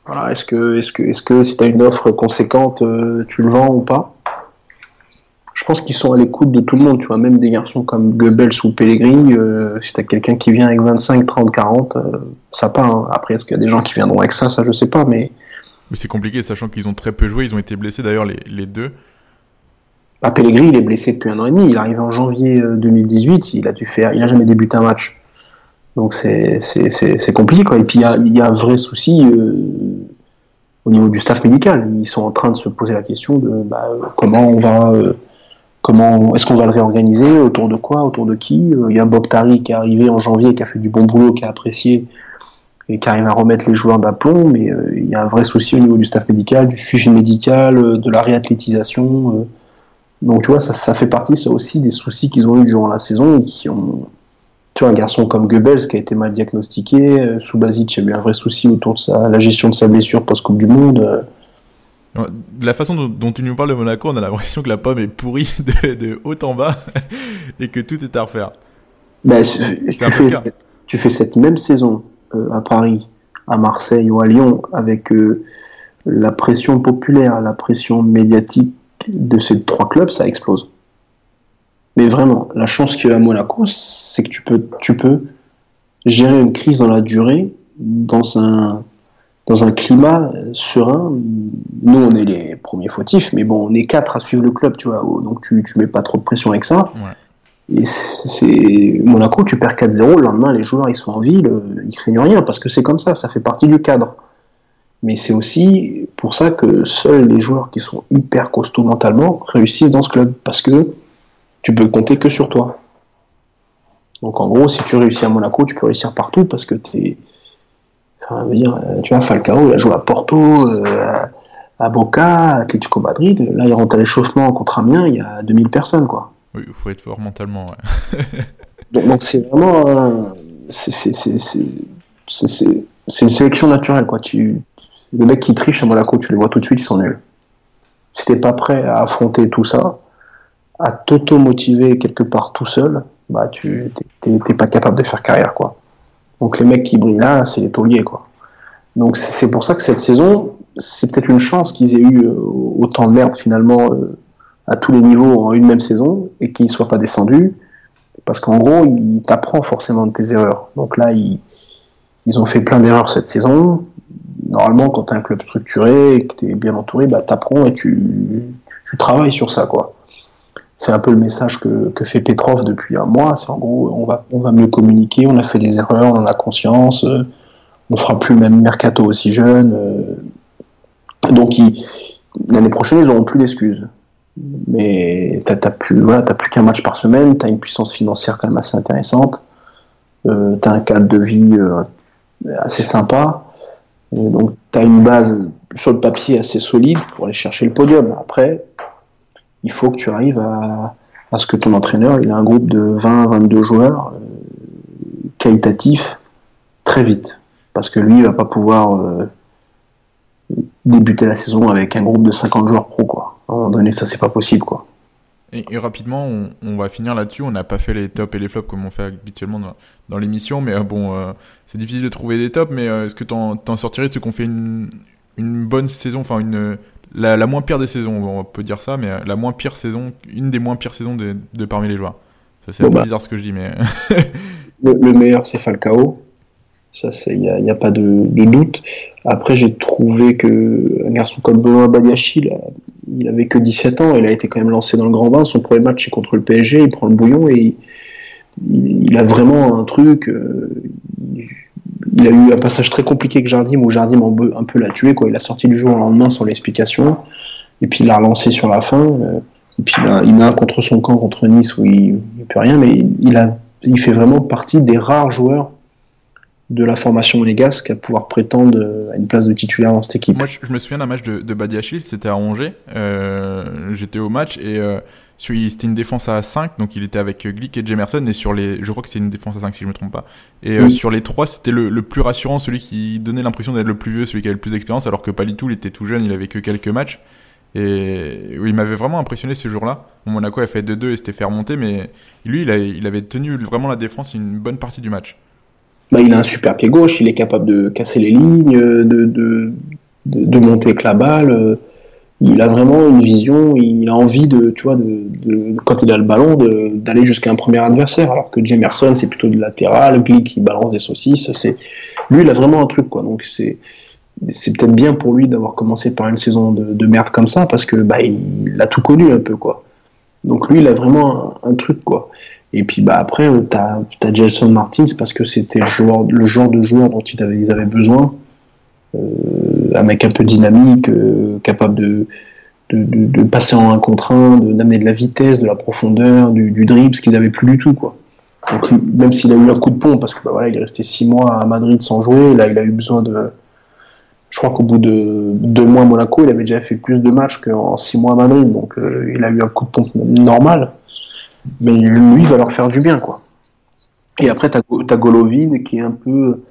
Voilà, est-ce que, est-ce que, est-ce que si tu as une offre conséquente, tu le vends ou pas? Je pense qu'ils sont à l'écoute de tout le monde, tu vois, même des garçons comme Goebbels ou Pellegrini, si tu as quelqu'un qui vient avec 25, 30, 40, ça part. Hein. Après, est-ce qu'il y a des gens qui viendront avec ça? Ça, je sais pas, mais. c'est compliqué, sachant qu'ils ont très peu joué, ils ont été blessés d'ailleurs les deux. Bah, Pellegrini, il est blessé depuis un an et demi. Il arrive en janvier 2018. Euh, il a dû faire, il jamais débuté un match. Donc c'est compliqué. Et puis il y a, un vrai souci euh, au niveau du staff médical. Ils sont en train de se poser la question de bah, comment on va, euh, comment est-ce qu'on va le réorganiser, autour de quoi, autour de qui? Il y a Bob Tari qui est arrivé en janvier, qui a fait du bon boulot, qui a apprécié et qui arrive à remettre les joueurs d'aplomb. Mais il y a un vrai souci au niveau du staff médical, du suivi médical, de la réathlétisation. Donc tu vois, ça, fait partie ça aussi des soucis qu'ils ont eu durant la saison qui ont. Tu vois, un garçon comme Goebbels qui a été mal diagnostiqué, euh, Subasic a eu un vrai souci autour de la gestion de sa blessure post-Coupe du Monde. De la façon dont, tu nous parles de Monaco, on a l'impression que la pomme est pourrie de, haut en bas et que tout est à refaire. Bah, tu, fais cette, tu, fais cette, même saison euh, à Paris à Marseille ou à Lyon avec la pression populaire, la pression médiatique de ces trois clubs, ça explose. Mais vraiment, la chance qu'il y a à Monaco, c'est que tu peux, tu peux gérer une crise dans la durée, dans un, dans un climat serein. Nous, on est les premiers fautifs, mais bon, on est quatre à suivre le club, tu vois, donc tu, tu mets pas trop de pression avec ça. Et c'est Monaco, tu perds 4-0, le lendemain, les joueurs, ils sont en ville, ils craignent rien, parce que c'est comme ça, ça fait partie du cadre. Mais c'est aussi pour ça que seuls les joueurs qui sont hyper costauds mentalement réussissent dans ce club, parce que tu peux compter que sur toi. Donc en gros, si tu réussis à Monaco, tu peux réussir partout parce que tu es. Enfin, dire, euh, tu vois, Falcao, il a joué à Porto, euh, à Boca, à Atlético Madrid. Là, il rentre à l'échauffement contre Amiens, il y a 2000 personnes, quoi. Oui, il faut être fort mentalement. donc, c'est vraiment. c'est une sélection naturelle, quoi. Tu, les mecs qui trichent à Monaco, tu les vois tout de suite, ils sont nuls. Si t'es pas prêt à affronter tout ça, à t'auto-motiver quelque part tout seul, bah tu t'es pas capable de faire carrière quoi. Donc les mecs qui brillent là, c'est les tauliers quoi. Donc c'est pour ça que cette saison, c'est peut-être une chance qu'ils aient eu euh, autant de merde finalement euh, à tous les niveaux en une même saison et qu'ils soient pas descendus, parce qu'en gros, ils t'apprennent forcément de tes erreurs. Donc là, ils, ils ont fait plein d'erreurs cette saison normalement, quand tu as un club structuré et que tu es bien entouré, bah, tu apprends et tu, travailles sur ça. quoi. C'est un peu le message que, fait Petrov depuis un mois. C'est en gros, on va, on va mieux communiquer, on a fait des erreurs, on en a conscience, euh, on fera plus même mercato aussi jeune. Euh. donc, l'année prochaine, ils n'auront plus d'excuses. Mais tu n'as plus, voilà, plus qu'un match par semaine, tu as une puissance financière quand même assez intéressante, euh, tu as un cadre de vie assez sympa donc, tu as une base sur le papier assez solide pour aller chercher le podium. Après, il faut que tu arrives à, ce que ton entraîneur il a un groupe de 20-22 joueurs euh, qualitatifs très vite. Parce que lui, il va pas pouvoir euh, débuter la saison avec un groupe de 50 joueurs pro. Quoi. À un moment donné, ça, c'est pas possible. quoi. Et, rapidement, on, va finir là-dessus. On n'a pas fait les tops et les flops comme on fait habituellement dans, l'émission, mais euh, bon, euh, c'est difficile de trouver des tops. Mais euh, est-ce que tu en sortirais ce qu'on fait une, bonne saison, enfin une la, moins pire des saisons, on peut dire ça, mais la moins pire saison, une des moins pires saisons de, parmi les joueurs. C'est un peu bah. bizarre ce que je dis, mais le, meilleur c'est Falcao. Ça, il n'y a, a, pas de, doute. Après, j'ai trouvé que un garçon comme Benoît Badiachil, il avait que 17 ans, il a été quand même lancé dans le grand bain. Son premier match, c'est contre le PSG, il prend le bouillon et il, a vraiment un truc. Euh, il a eu un passage très compliqué avec Jardim où Jardim un peu l'a tué. Il a sorti du jeu au lendemain sans l'explication. Et puis il l'a relancé sur la fin. Euh, et puis il a un contre son camp contre Nice où il ne peut rien, mais il fait vraiment partie des rares joueurs de la formation monégasque à pouvoir prétendre à une place de titulaire dans cette équipe. Moi, je, me souviens d'un match de, de Badiachil, c'était à Angers. Euh, j'étais au match et euh, c'était une défense à 5, donc il était avec Glick et Jemerson. Et sur les, je crois que c'est une défense à 5 si je me trompe pas. Et euh, sur les trois, c'était le, plus rassurant, celui qui donnait l'impression d'être le plus vieux, celui qui avait le plus d'expérience, alors que pas du tout, il était tout jeune, il avait que quelques matchs. Et il m'avait vraiment impressionné ce jour-là. Monaco a fait 2-2 et s'était fait remonter, mais lui, il, il avait tenu vraiment la défense une bonne partie du match. Bah, il a un super pied gauche, il est capable de casser les lignes, de, de, monter avec la balle. Il a vraiment une vision, il a envie de, tu vois, de, quand il a le ballon, d'aller jusqu'à un premier adversaire. Alors que Jamerson, c'est plutôt du latéral, Glick, qui balance des saucisses. C'est lui, il a vraiment un truc, quoi. Donc c'est c'est peut-être bien pour lui d'avoir commencé par une saison de, merde comme ça parce que bah il, a tout connu un peu, quoi. Donc lui, il a vraiment un truc, quoi. Et puis bah, après, euh, tu as, as, Jason Martins parce que c'était le, genre de joueur dont ils avaient, besoin. Euh, un mec un peu dynamique, euh, capable de, de, de, passer en un contre un, d'amener de, la vitesse, de la profondeur, du, dribble, ce qu'ils n'avaient plus du tout. Quoi. Même s'il a eu un coup de pont, parce que bah, voilà, il est resté six mois à Madrid sans jouer, là il a eu besoin de. Je crois qu'au bout de deux mois à Monaco, il avait déjà fait plus de matchs qu'en six mois à Madrid, donc il a eu un coup de pompe normal mais lui il va leur faire du bien quoi. Et après t'as as Golovin qui est un peu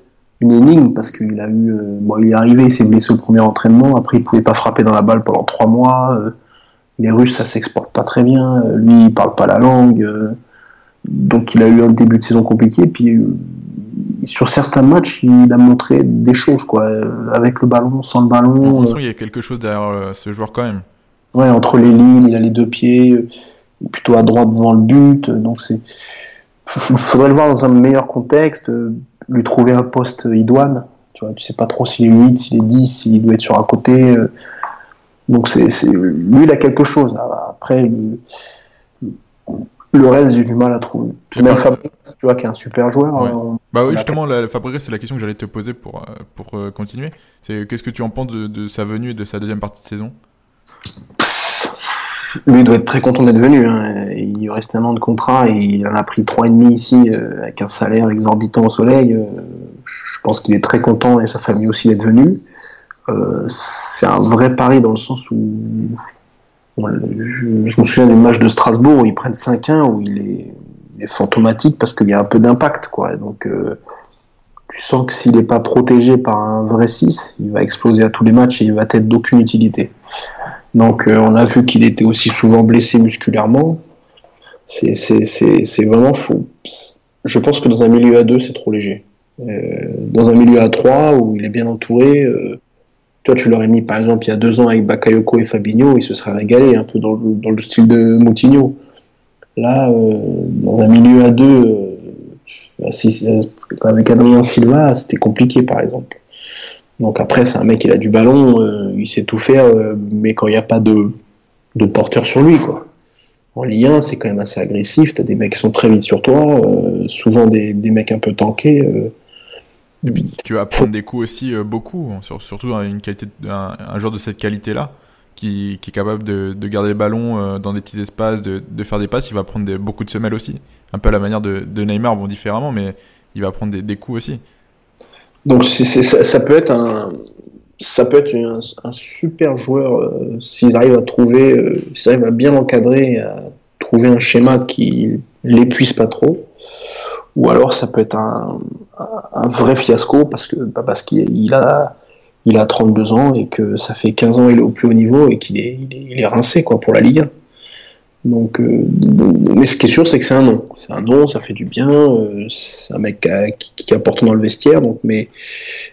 une énigme parce qu'il a eu euh, bon il est arrivé il s'est blessé au premier entraînement après il pouvait pas frapper dans la balle pendant trois mois euh, les Russes ça s'exporte pas très bien euh, lui il parle pas la langue donc il a eu un début de saison compliqué puis sur certains matchs, il a montré des choses, quoi, avec le ballon, sans le ballon. Qu'il y a quelque chose derrière ce joueur quand même. Ouais, entre les lignes, il a les deux pieds, plutôt à droite devant le but, donc c'est. Faudrait le voir dans un meilleur contexte, lui trouver un poste idoine. Tu vois, tu sais pas trop s'il est 8, s'il est 10, s'il doit être sur un côté. Donc c'est, lui, il a quelque chose. Après, le reste, j'ai du mal à trouver. Même Fabrice, tu vois, qui est un super joueur. Hein, bah oui, justement, la, Fabrice, c'est la question que j'allais te poser pour, euh, pour euh, continuer. C'est qu'est-ce que tu en penses de, sa venue et de sa deuxième partie de saison? Lui, doit être très content d'être venu. Hein. Il reste un an de contrat et il en a pris trois et demi ici euh, avec un salaire exorbitant au soleil. je pense qu'il est très content et sa famille aussi d'être venu. c'est un vrai pari dans le sens où je, me souviens du match de Strasbourg où ils prennent 5-1, où il est, fantomatique parce qu'il y a un peu d'impact. Donc, euh, tu sens que s'il n'est pas protégé par un vrai 6, il va exploser à tous les matchs et il va être d'aucune utilité. Donc, euh, on a vu qu'il était aussi souvent blessé musculairement. C'est vraiment fou. Je pense que dans un milieu à 2, c'est trop léger. Euh, dans un milieu à 3, où il est bien entouré, toi, tu l'aurais mis par exemple il y a deux ans avec Bakayoko et Fabinho, il se serait régalé un peu dans le, dans le style de Moutinho. Là, euh, dans un milieu à deux, euh, euh, avec Adrien Silva, c'était compliqué par exemple. Donc après, c'est un mec, il a du ballon, il sait tout faire, mais quand il n'y a pas de, de porteur sur lui, quoi. En Ligue 1, c'est quand même assez agressif, t'as des mecs qui sont très vite sur toi, souvent des, des, mecs un peu tankés et puis tu vas prendre des coups aussi euh, beaucoup, surtout dans une qualité, un, un joueur de cette qualité-là, qui, qui, est capable de, de, garder le ballon euh, dans des petits espaces, de, de faire des passes, il va prendre des, beaucoup de semelles aussi. Un peu à la manière de, de Neymar, bon différemment, mais il va prendre des, des coups aussi. Donc ça, peut être un, ça peut être un, super joueur euh, s'ils arrivent à trouver, euh, s'ils arrivent à bien encadrer, à trouver un schéma qui l'épuise pas trop ou alors ça peut être un, vrai fiasco parce que bah parce qu'il a il a 32 ans et que ça fait 15 ans qu'il est au plus haut niveau et qu'il est, est, rincé quoi pour la Ligue 1. Donc, euh, mais ce qui est sûr, c'est que c'est un nom. C'est un nom, ça fait du bien. Euh, c'est un mec qui, qui, apporte dans le vestiaire. Donc, mais,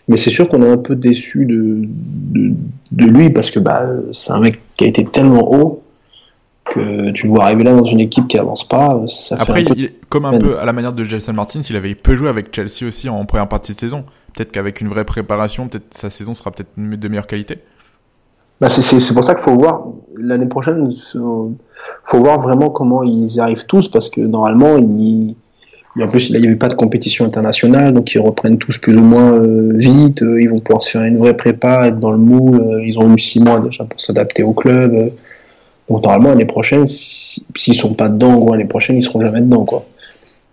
mais c'est sûr qu'on est un peu déçu de, de, de, lui parce que bah, c'est un mec qui a été tellement haut que tu le vois arriver là dans une équipe qui avance pas, ça Après, comme un peu à la manière de Jason Martins, il avait peu joué avec Chelsea aussi en première partie de saison. Peut-être qu'avec une vraie préparation, peut-être sa saison sera peut-être de meilleure qualité. Bah c'est pour ça qu'il faut voir l'année prochaine, faut voir vraiment comment ils y arrivent tous parce que normalement ils en plus, il n'y avait pas de compétition internationale, donc ils reprennent tous plus ou moins euh, vite. Euh, ils vont pouvoir se faire une vraie prépa, être dans le moule. Euh, ils ont eu six mois déjà pour s'adapter au club. Donc normalement l'année prochaine, s'ils sont pas dedans, ou l'année prochaine ils seront jamais dedans quoi.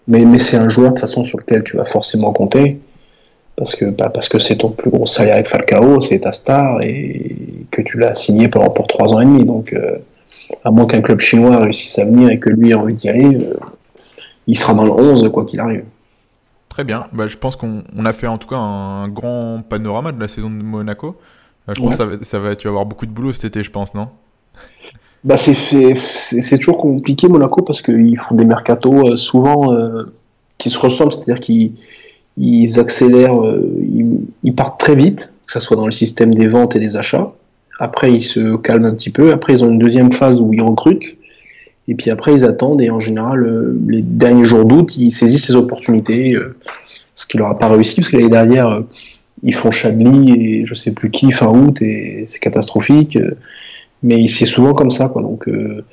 Mais, mais c'est un joueur de toute façon sur lequel tu vas forcément compter parce que bah, parce que c'est ton plus gros salaire avec Falcao, c'est ta star et que tu l'as signé pendant pour trois ans et demi. Donc euh, à moins qu'un club chinois réussisse à venir et que lui ait envie d'y aller, euh, il sera dans le 11 quoi qu'il arrive. Très bien. Bah, je pense qu'on a fait en tout cas un grand panorama de la saison de Monaco. Euh, je pense que ça va, ça va, tu vas avoir beaucoup de boulot cet été, je pense, non? Bah c'est toujours compliqué Monaco parce qu'ils font des mercatos souvent qui se ressemblent, c'est-à-dire qu'ils ils accélèrent, euh, ils, partent très vite, que ce soit dans le système des ventes et des achats. Après, ils se calment un petit peu. Après, ils ont une deuxième phase où ils recrutent. Et puis après, ils attendent. Et en général, les derniers jours d'août, ils saisissent ces opportunités. ce qui leur a pas réussi, parce que l'année dernière, ils font Chablis et je sais plus qui fin août. Et c'est catastrophique mais c'est souvent comme ça, quoi. Donc euh,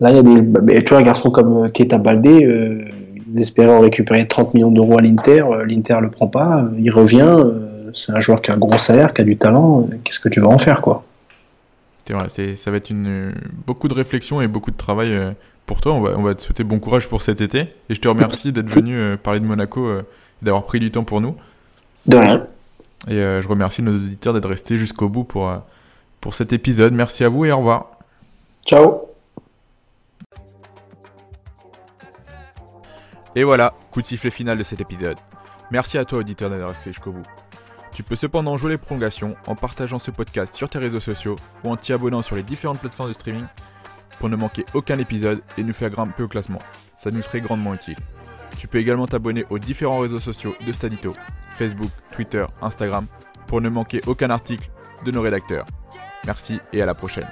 là, il y a des, bah, tu vois, un garçon comme euh, Keita Baldé, euh, ils espéraient récupérer 30 millions d'euros à l'Inter, l'Inter le prend pas, il revient, c'est un joueur qui a un gros salaire, qui a du talent, qu'est-ce que tu vas en faire, quoi? C'est vrai, ça va être une, beaucoup de réflexion et beaucoup de travail pour toi. On va, on va te souhaiter bon courage pour cet été. Et je te remercie d'être venu parler de Monaco et d'avoir pris du temps pour nous. De rien. Et je remercie nos auditeurs d'être restés jusqu'au bout pour, pour cet épisode. Merci à vous et au revoir. Ciao. Et voilà, coup de sifflet final de cet épisode. Merci à toi auditeur d'être resté jusqu'au bout. Tu peux cependant jouer les prolongations en partageant ce podcast sur tes réseaux sociaux ou en t'y abonnant sur les différentes plateformes de streaming pour ne manquer aucun épisode et nous faire grimper au classement. Ça nous serait grandement utile. Tu peux également t'abonner aux différents réseaux sociaux de Stadito, Facebook, Twitter, Instagram, pour ne manquer aucun article de nos rédacteurs. Merci et à la prochaine.